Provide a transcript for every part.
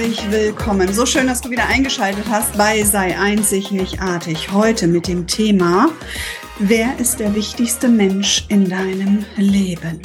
herzlich willkommen. So schön, dass du wieder eingeschaltet hast bei Sei einzigartig. Heute mit dem Thema, wer ist der wichtigste Mensch in deinem Leben?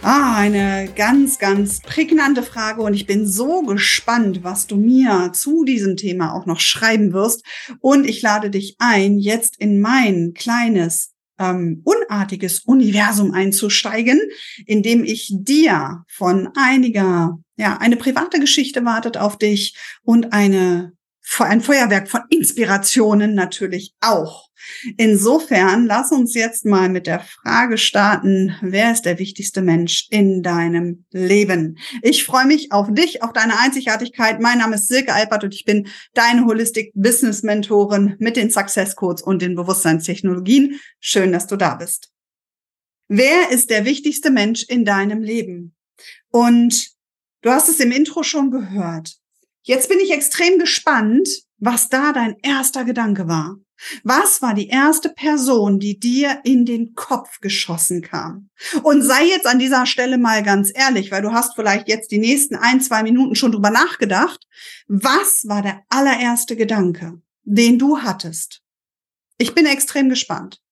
Ah, eine ganz, ganz prägnante Frage und ich bin so gespannt, was du mir zu diesem Thema auch noch schreiben wirst. Und ich lade dich ein, jetzt in mein kleines ähm, unartiges Universum einzusteigen, indem ich dir von einiger, ja, eine private Geschichte wartet auf dich und eine ein Feuerwerk von Inspirationen natürlich auch. Insofern lass uns jetzt mal mit der Frage starten, wer ist der wichtigste Mensch in deinem Leben? Ich freue mich auf dich, auf deine Einzigartigkeit. Mein Name ist Silke Alpert und ich bin deine Holistic Business Mentorin mit den Success Codes und den Bewusstseinstechnologien. Schön, dass du da bist. Wer ist der wichtigste Mensch in deinem Leben? Und du hast es im Intro schon gehört. Jetzt bin ich extrem gespannt, was da dein erster Gedanke war. Was war die erste Person, die dir in den Kopf geschossen kam? Und sei jetzt an dieser Stelle mal ganz ehrlich, weil du hast vielleicht jetzt die nächsten ein, zwei Minuten schon drüber nachgedacht. Was war der allererste Gedanke, den du hattest? Ich bin extrem gespannt.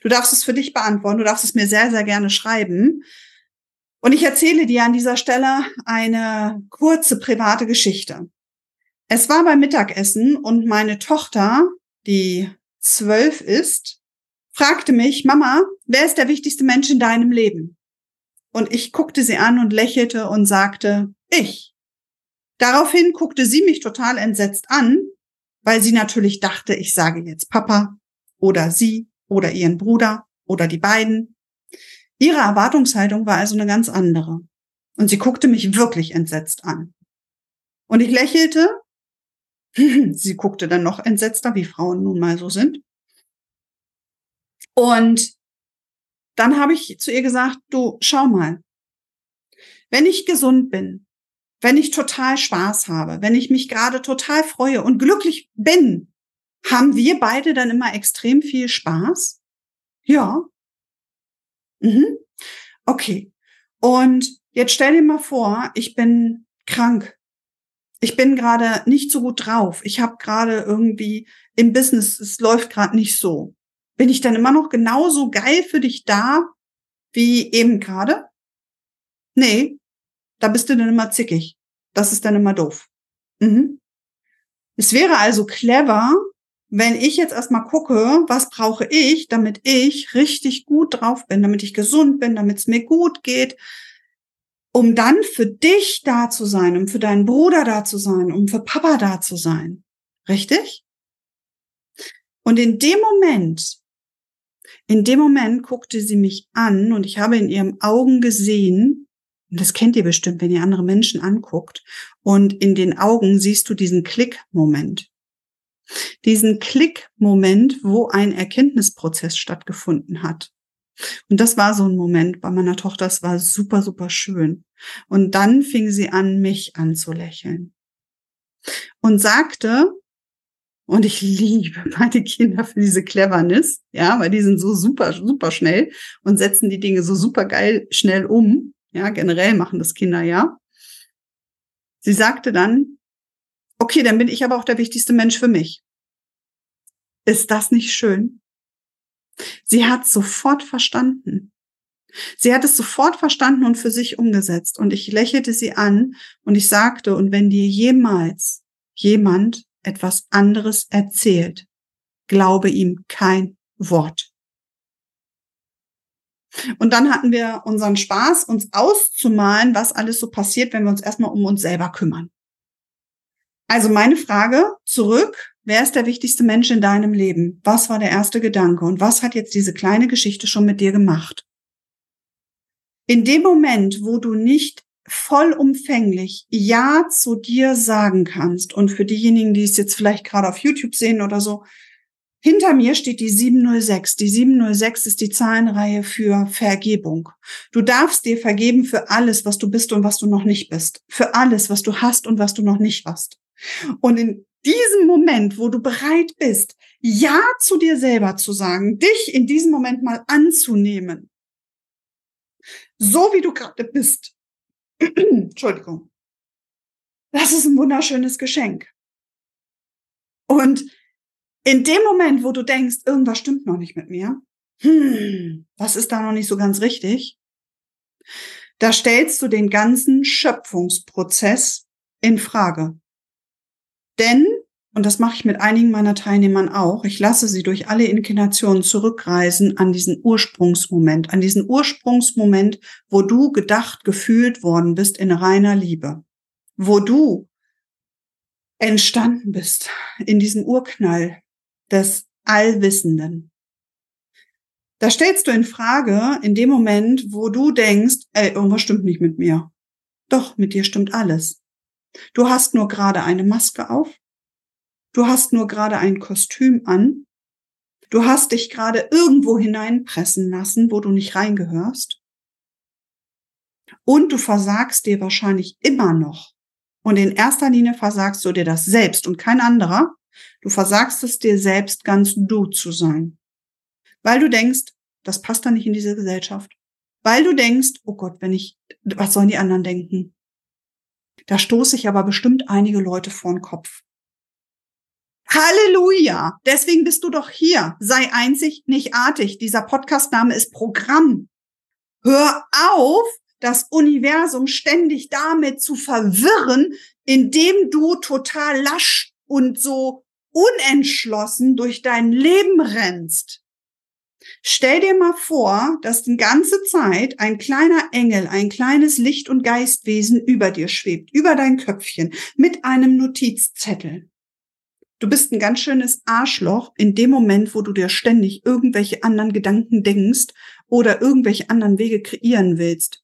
Du darfst es für dich beantworten. Du darfst es mir sehr, sehr gerne schreiben. Und ich erzähle dir an dieser Stelle eine kurze private Geschichte. Es war beim Mittagessen und meine Tochter, die zwölf ist, fragte mich, Mama, wer ist der wichtigste Mensch in deinem Leben? Und ich guckte sie an und lächelte und sagte, ich. Daraufhin guckte sie mich total entsetzt an, weil sie natürlich dachte, ich sage jetzt Papa oder sie oder ihren Bruder oder die beiden. Ihre Erwartungshaltung war also eine ganz andere. Und sie guckte mich wirklich entsetzt an. Und ich lächelte Sie guckte dann noch entsetzter, wie Frauen nun mal so sind. Und dann habe ich zu ihr gesagt, du schau mal, wenn ich gesund bin, wenn ich total Spaß habe, wenn ich mich gerade total freue und glücklich bin, haben wir beide dann immer extrem viel Spaß? Ja. Mhm. Okay. Und jetzt stell dir mal vor, ich bin krank ich bin gerade nicht so gut drauf. Ich habe gerade irgendwie im Business, es läuft gerade nicht so. Bin ich dann immer noch genauso geil für dich da wie eben gerade? Nee, da bist du dann immer zickig. Das ist dann immer doof. Mhm. Es wäre also clever, wenn ich jetzt erstmal gucke, was brauche ich, damit ich richtig gut drauf bin, damit ich gesund bin, damit es mir gut geht, um dann für dich da zu sein, um für deinen Bruder da zu sein, um für Papa da zu sein. Richtig? Und in dem Moment, in dem Moment guckte sie mich an und ich habe in ihren Augen gesehen, und das kennt ihr bestimmt, wenn ihr andere Menschen anguckt, und in den Augen siehst du diesen Klick-Moment. Diesen Klick-Moment, wo ein Erkenntnisprozess stattgefunden hat. Und das war so ein Moment bei meiner Tochter, es war super, super schön. Und dann fing sie an, mich anzulächeln. Und sagte, und ich liebe meine Kinder für diese Cleverness, ja, weil die sind so super, super schnell und setzen die Dinge so super geil schnell um. Ja, generell machen das Kinder ja. Sie sagte dann, okay, dann bin ich aber auch der wichtigste Mensch für mich. Ist das nicht schön? Sie hat sofort verstanden. Sie hat es sofort verstanden und für sich umgesetzt. Und ich lächelte sie an und ich sagte, und wenn dir jemals jemand etwas anderes erzählt, glaube ihm kein Wort. Und dann hatten wir unseren Spaß, uns auszumalen, was alles so passiert, wenn wir uns erstmal um uns selber kümmern. Also meine Frage zurück, wer ist der wichtigste Mensch in deinem Leben? Was war der erste Gedanke und was hat jetzt diese kleine Geschichte schon mit dir gemacht? In dem Moment, wo du nicht vollumfänglich Ja zu dir sagen kannst und für diejenigen, die es jetzt vielleicht gerade auf YouTube sehen oder so, hinter mir steht die 706. Die 706 ist die Zahlenreihe für Vergebung. Du darfst dir vergeben für alles, was du bist und was du noch nicht bist. Für alles, was du hast und was du noch nicht hast. Und in diesem Moment, wo du bereit bist, Ja zu dir selber zu sagen, dich in diesem Moment mal anzunehmen, so wie du gerade bist, Entschuldigung, Das ist ein wunderschönes Geschenk. Und in dem Moment, wo du denkst, irgendwas stimmt noch nicht mit mir, hm, was ist da noch nicht so ganz richtig? Da stellst du den ganzen Schöpfungsprozess in Frage. Denn, und das mache ich mit einigen meiner Teilnehmern auch, ich lasse sie durch alle Inkarnationen zurückreisen an diesen Ursprungsmoment, an diesen Ursprungsmoment, wo du gedacht, gefühlt worden bist in reiner Liebe, wo du entstanden bist in diesem Urknall des Allwissenden. Da stellst du in Frage in dem Moment, wo du denkst, ey, irgendwas stimmt nicht mit mir. Doch, mit dir stimmt alles. Du hast nur gerade eine Maske auf. Du hast nur gerade ein Kostüm an. Du hast dich gerade irgendwo hineinpressen lassen, wo du nicht reingehörst. Und du versagst dir wahrscheinlich immer noch. Und in erster Linie versagst du dir das selbst und kein anderer. Du versagst es dir selbst, ganz du zu sein. Weil du denkst, das passt da nicht in diese Gesellschaft. Weil du denkst, oh Gott, wenn ich, was sollen die anderen denken? Da stoße ich aber bestimmt einige Leute vor den Kopf. Halleluja! Deswegen bist du doch hier. Sei einzig, nicht artig. Dieser Podcastname ist Programm. Hör auf, das Universum ständig damit zu verwirren, indem du total lasch und so unentschlossen durch dein Leben rennst. Stell dir mal vor, dass die ganze Zeit ein kleiner Engel, ein kleines Licht- und Geistwesen über dir schwebt, über dein Köpfchen, mit einem Notizzettel. Du bist ein ganz schönes Arschloch in dem Moment, wo du dir ständig irgendwelche anderen Gedanken denkst oder irgendwelche anderen Wege kreieren willst.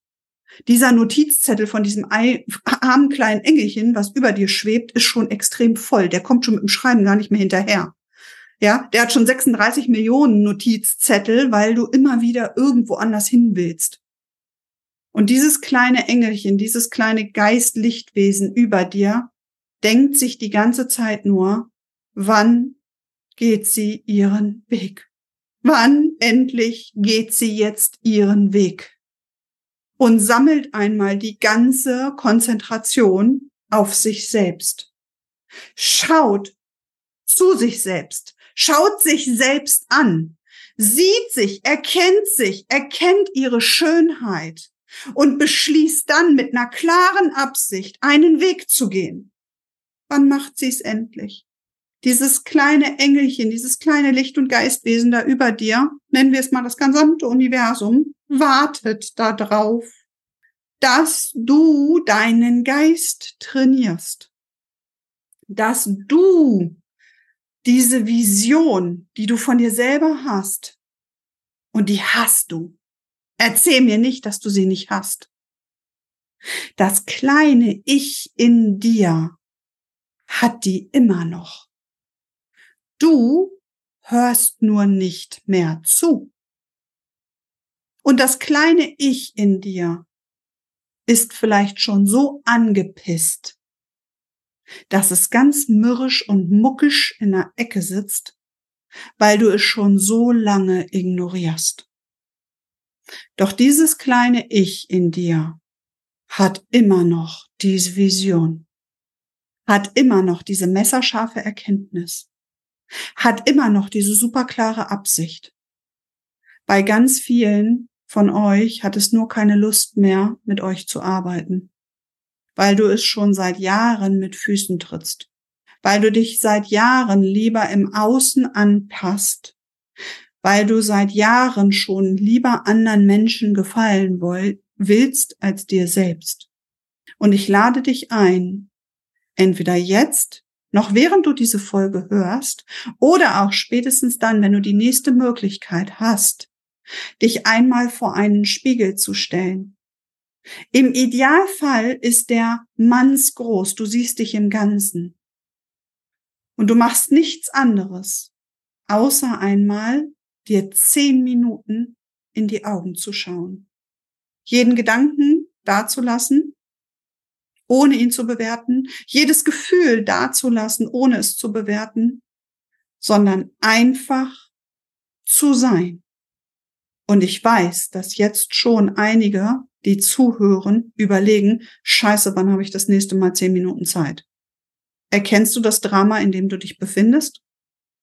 Dieser Notizzettel von diesem armen kleinen Engelchen, was über dir schwebt, ist schon extrem voll. Der kommt schon mit dem Schreiben gar nicht mehr hinterher. Ja, der hat schon 36 Millionen Notizzettel, weil du immer wieder irgendwo anders hin willst. Und dieses kleine Engelchen, dieses kleine Geistlichtwesen über dir, denkt sich die ganze Zeit nur, wann geht sie ihren Weg? Wann endlich geht sie jetzt ihren Weg? Und sammelt einmal die ganze Konzentration auf sich selbst. Schaut zu sich selbst schaut sich selbst an, sieht sich, erkennt sich, erkennt ihre Schönheit und beschließt dann mit einer klaren Absicht einen Weg zu gehen. Wann macht sie es endlich? Dieses kleine Engelchen, dieses kleine Licht- und Geistwesen da über dir, nennen wir es mal das gesamte Universum, wartet darauf, dass du deinen Geist trainierst, dass du diese Vision, die du von dir selber hast, und die hast du. Erzähl mir nicht, dass du sie nicht hast. Das kleine Ich in dir hat die immer noch. Du hörst nur nicht mehr zu. Und das kleine Ich in dir ist vielleicht schon so angepisst, dass es ganz mürrisch und muckisch in der Ecke sitzt, weil du es schon so lange ignorierst. Doch dieses kleine Ich in dir hat immer noch diese Vision, hat immer noch diese messerscharfe Erkenntnis, hat immer noch diese superklare Absicht. Bei ganz vielen von euch hat es nur keine Lust mehr, mit euch zu arbeiten weil du es schon seit Jahren mit Füßen trittst, weil du dich seit Jahren lieber im Außen anpasst, weil du seit Jahren schon lieber anderen Menschen gefallen willst als dir selbst. Und ich lade dich ein, entweder jetzt, noch während du diese Folge hörst, oder auch spätestens dann, wenn du die nächste Möglichkeit hast, dich einmal vor einen Spiegel zu stellen im Idealfall ist der mannsgroß. Du siehst dich im Ganzen. Und du machst nichts anderes, außer einmal dir zehn Minuten in die Augen zu schauen. Jeden Gedanken dazulassen, ohne ihn zu bewerten. Jedes Gefühl dazulassen, ohne es zu bewerten, sondern einfach zu sein. Und ich weiß, dass jetzt schon einige die zuhören, überlegen, scheiße, wann habe ich das nächste Mal zehn Minuten Zeit? Erkennst du das Drama, in dem du dich befindest?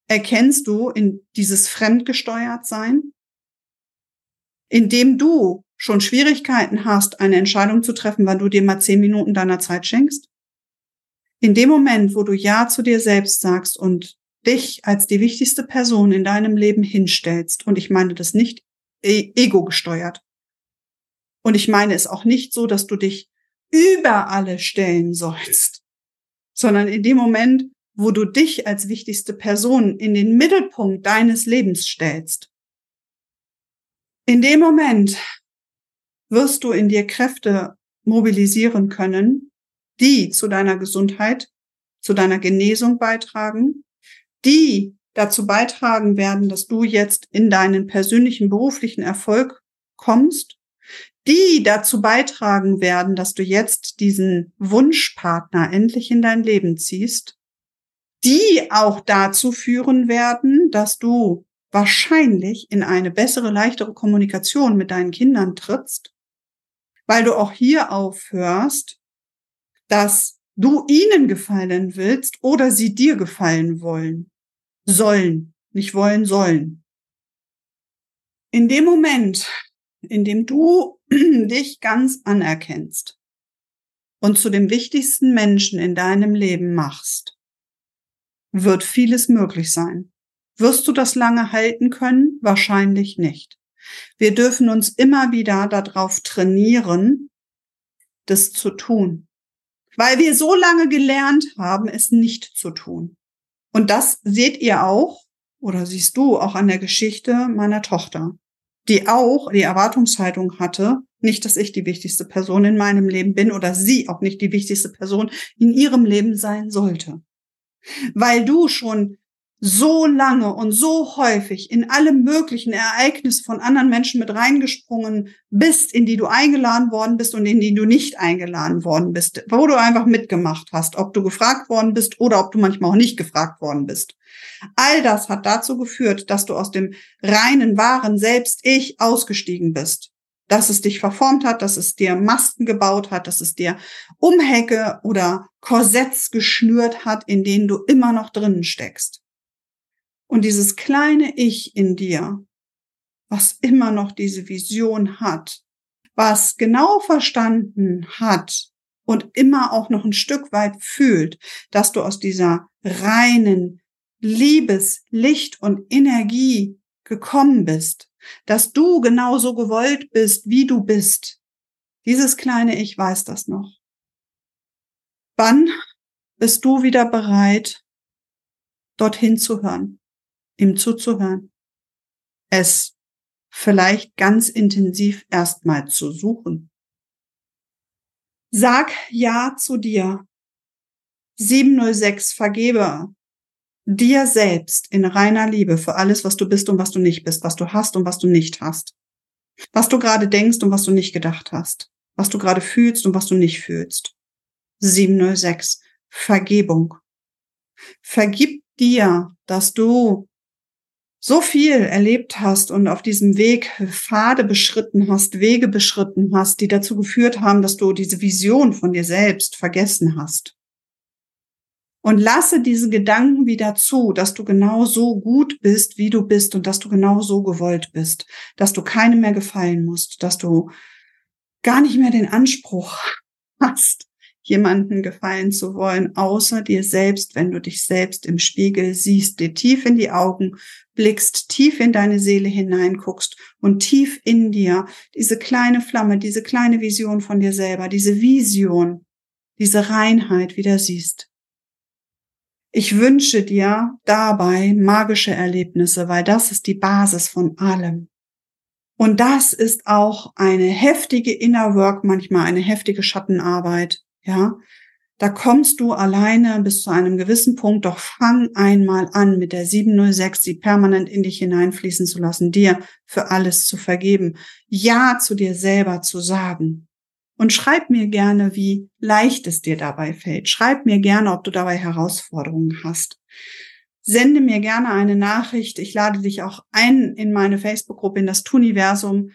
Erkennst du in dieses Fremdgesteuertsein? Indem du schon Schwierigkeiten hast, eine Entscheidung zu treffen, wann du dir mal zehn Minuten deiner Zeit schenkst? In dem Moment, wo du Ja zu dir selbst sagst und dich als die wichtigste Person in deinem Leben hinstellst, und ich meine das nicht e ego gesteuert, und ich meine es auch nicht so, dass du dich über alle stellen sollst, sondern in dem Moment, wo du dich als wichtigste Person in den Mittelpunkt deines Lebens stellst. In dem Moment wirst du in dir Kräfte mobilisieren können, die zu deiner Gesundheit, zu deiner Genesung beitragen, die dazu beitragen werden, dass du jetzt in deinen persönlichen beruflichen Erfolg kommst, die dazu beitragen werden, dass du jetzt diesen Wunschpartner endlich in dein Leben ziehst, die auch dazu führen werden, dass du wahrscheinlich in eine bessere, leichtere Kommunikation mit deinen Kindern trittst, weil du auch hier aufhörst, dass du ihnen gefallen willst oder sie dir gefallen wollen. Sollen, nicht wollen, sollen. In dem Moment, in dem du dich ganz anerkennst und zu dem wichtigsten Menschen in deinem Leben machst, wird vieles möglich sein. Wirst du das lange halten können? Wahrscheinlich nicht. Wir dürfen uns immer wieder darauf trainieren, das zu tun weil wir so lange gelernt haben, es nicht zu tun. Und das seht ihr auch, oder siehst du auch an der Geschichte meiner Tochter, die auch die Erwartungshaltung hatte, nicht, dass ich die wichtigste Person in meinem Leben bin oder sie auch nicht die wichtigste Person in ihrem Leben sein sollte. Weil du schon so lange und so häufig in alle möglichen Ereignisse von anderen Menschen mit reingesprungen bist, in die du eingeladen worden bist und in die du nicht eingeladen worden bist, wo du einfach mitgemacht hast, ob du gefragt worden bist oder ob du manchmal auch nicht gefragt worden bist. All das hat dazu geführt, dass du aus dem reinen, wahren Selbst-Ich ausgestiegen bist. Dass es dich verformt hat, dass es dir Masken gebaut hat, dass es dir Umhecke oder Korsetts geschnürt hat, in denen du immer noch drinnen steckst. Und dieses kleine Ich in dir, was immer noch diese Vision hat, was genau verstanden hat und immer auch noch ein Stück weit fühlt, dass du aus dieser reinen Liebes, Licht und Energie gekommen bist, dass du genauso gewollt bist, wie du bist. Dieses kleine Ich weiß das noch. Wann bist du wieder bereit, dorthin zu hören? Ihm zuzuhören, es vielleicht ganz intensiv erstmal zu suchen. Sag Ja zu dir. 706 vergebe dir selbst in reiner Liebe für alles, was du bist und was du nicht bist, was du hast und was du nicht hast. Was du gerade denkst und was du nicht gedacht hast. Was du gerade fühlst und was du nicht fühlst. 706 Vergebung. Vergib dir, dass du so viel erlebt hast und auf diesem Weg Pfade beschritten hast, Wege beschritten hast, die dazu geführt haben, dass du diese Vision von dir selbst vergessen hast. Und lasse diese Gedanken wieder zu, dass du genau so gut bist, wie du bist und dass du genau so gewollt bist, dass du keinem mehr gefallen musst, dass du gar nicht mehr den Anspruch hast, jemanden gefallen zu wollen, außer dir selbst, wenn du dich selbst im Spiegel siehst, dir tief in die Augen blickst, tief in deine Seele hineinguckst und tief in dir diese kleine Flamme, diese kleine Vision von dir selber, diese Vision, diese Reinheit wieder siehst. Ich wünsche dir dabei magische Erlebnisse, weil das ist die Basis von allem. Und das ist auch eine heftige Inner Work, manchmal eine heftige Schattenarbeit ja, da kommst du alleine bis zu einem gewissen Punkt, doch fang einmal an, mit der 706 sie permanent in dich hineinfließen zu lassen, dir für alles zu vergeben, Ja zu dir selber zu sagen. Und schreib mir gerne, wie leicht es dir dabei fällt. Schreib mir gerne, ob du dabei Herausforderungen hast. Sende mir gerne eine Nachricht. Ich lade dich auch ein in meine Facebook-Gruppe, in das Tuniversum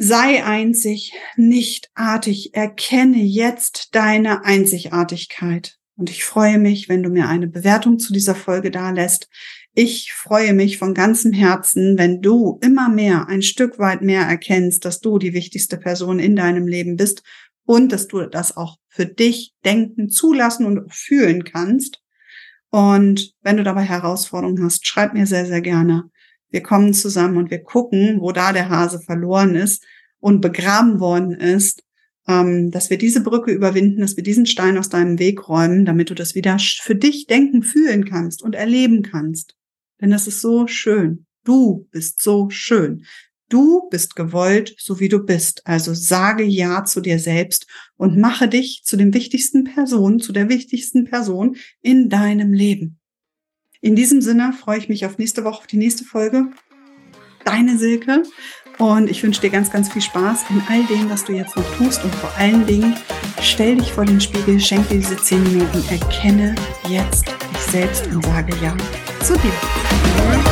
Sei einzig, nicht artig. Erkenne jetzt deine Einzigartigkeit. Und ich freue mich, wenn du mir eine Bewertung zu dieser Folge da lässt. Ich freue mich von ganzem Herzen, wenn du immer mehr, ein Stück weit mehr erkennst, dass du die wichtigste Person in deinem Leben bist und dass du das auch für dich denken, zulassen und fühlen kannst. Und wenn du dabei Herausforderungen hast, schreib mir sehr, sehr gerne. Wir kommen zusammen und wir gucken, wo da der Hase verloren ist und begraben worden ist, ähm, dass wir diese Brücke überwinden, dass wir diesen Stein aus deinem Weg räumen, damit du das wieder für dich denken, fühlen kannst und erleben kannst. Denn das ist so schön. Du bist so schön. Du bist gewollt, so wie du bist. Also sage Ja zu dir selbst und mache dich zu dem wichtigsten Person, zu der wichtigsten Person in deinem Leben. In diesem Sinne freue ich mich auf nächste Woche, auf die nächste Folge. Deine Silke. Und ich wünsche dir ganz, ganz viel Spaß in all dem, was du jetzt noch tust. Und vor allen Dingen, stell dich vor den Spiegel, schenk dir diese zehn Minuten, erkenne jetzt dich selbst und sage Ja zu dir.